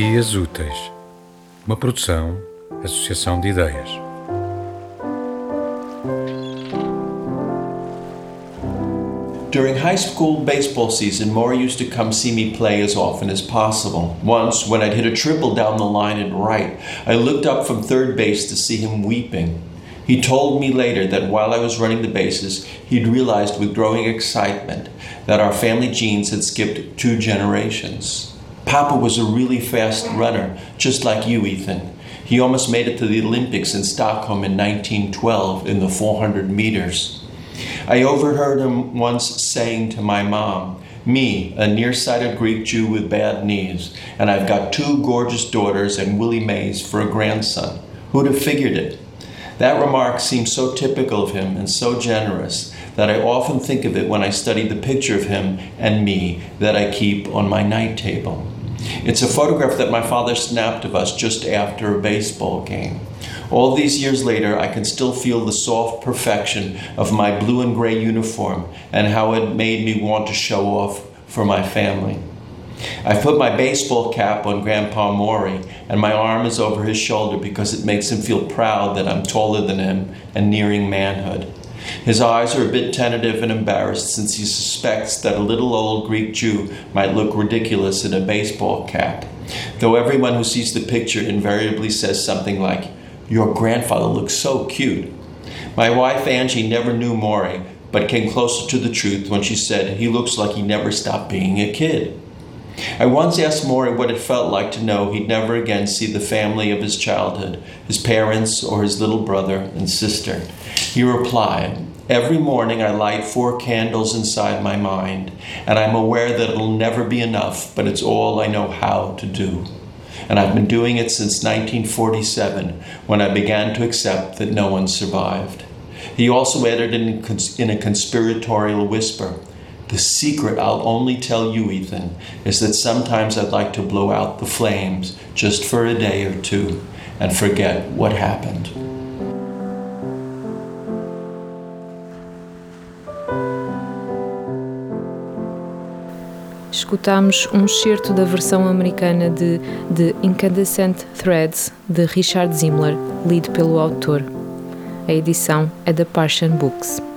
Dias Úteis, uma produção, associação de ideias. During high school baseball season, Maury used to come see me play as often as possible. Once, when I'd hit a triple down the line and right, I looked up from third base to see him weeping. He told me later that while I was running the bases, he'd realized with growing excitement that our family genes had skipped two generations. Papa was a really fast runner, just like you, Ethan. He almost made it to the Olympics in Stockholm in 1912 in the 400 meters. I overheard him once saying to my mom, Me, a nearsighted Greek Jew with bad knees, and I've got two gorgeous daughters and Willie Mays for a grandson. Who'd have figured it? That remark seems so typical of him and so generous that I often think of it when I study the picture of him and me that I keep on my night table. It's a photograph that my father snapped of us just after a baseball game. All these years later, I can still feel the soft perfection of my blue and gray uniform and how it made me want to show off for my family. I put my baseball cap on Grandpa Maury, and my arm is over his shoulder because it makes him feel proud that I'm taller than him and nearing manhood. His eyes are a bit tentative and embarrassed since he suspects that a little old Greek Jew might look ridiculous in a baseball cap. Though everyone who sees the picture invariably says something like, Your grandfather looks so cute. My wife Angie never knew Maury, but came closer to the truth when she said he looks like he never stopped being a kid. I once asked Maury what it felt like to know he'd never again see the family of his childhood, his parents, or his little brother and sister. He replied, Every morning I light four candles inside my mind, and I'm aware that it'll never be enough, but it's all I know how to do. And I've been doing it since 1947, when I began to accept that no one survived. He also added in, in a conspiratorial whisper, The secret I'll only tell you, Ethan, is that sometimes I'd like to blow out the flames just for a day or two and forget what happened. escutámos um excerto da versão americana de The Incandescent Threads de Richard Zimler, lido pelo autor. A edição é da Parthian Books.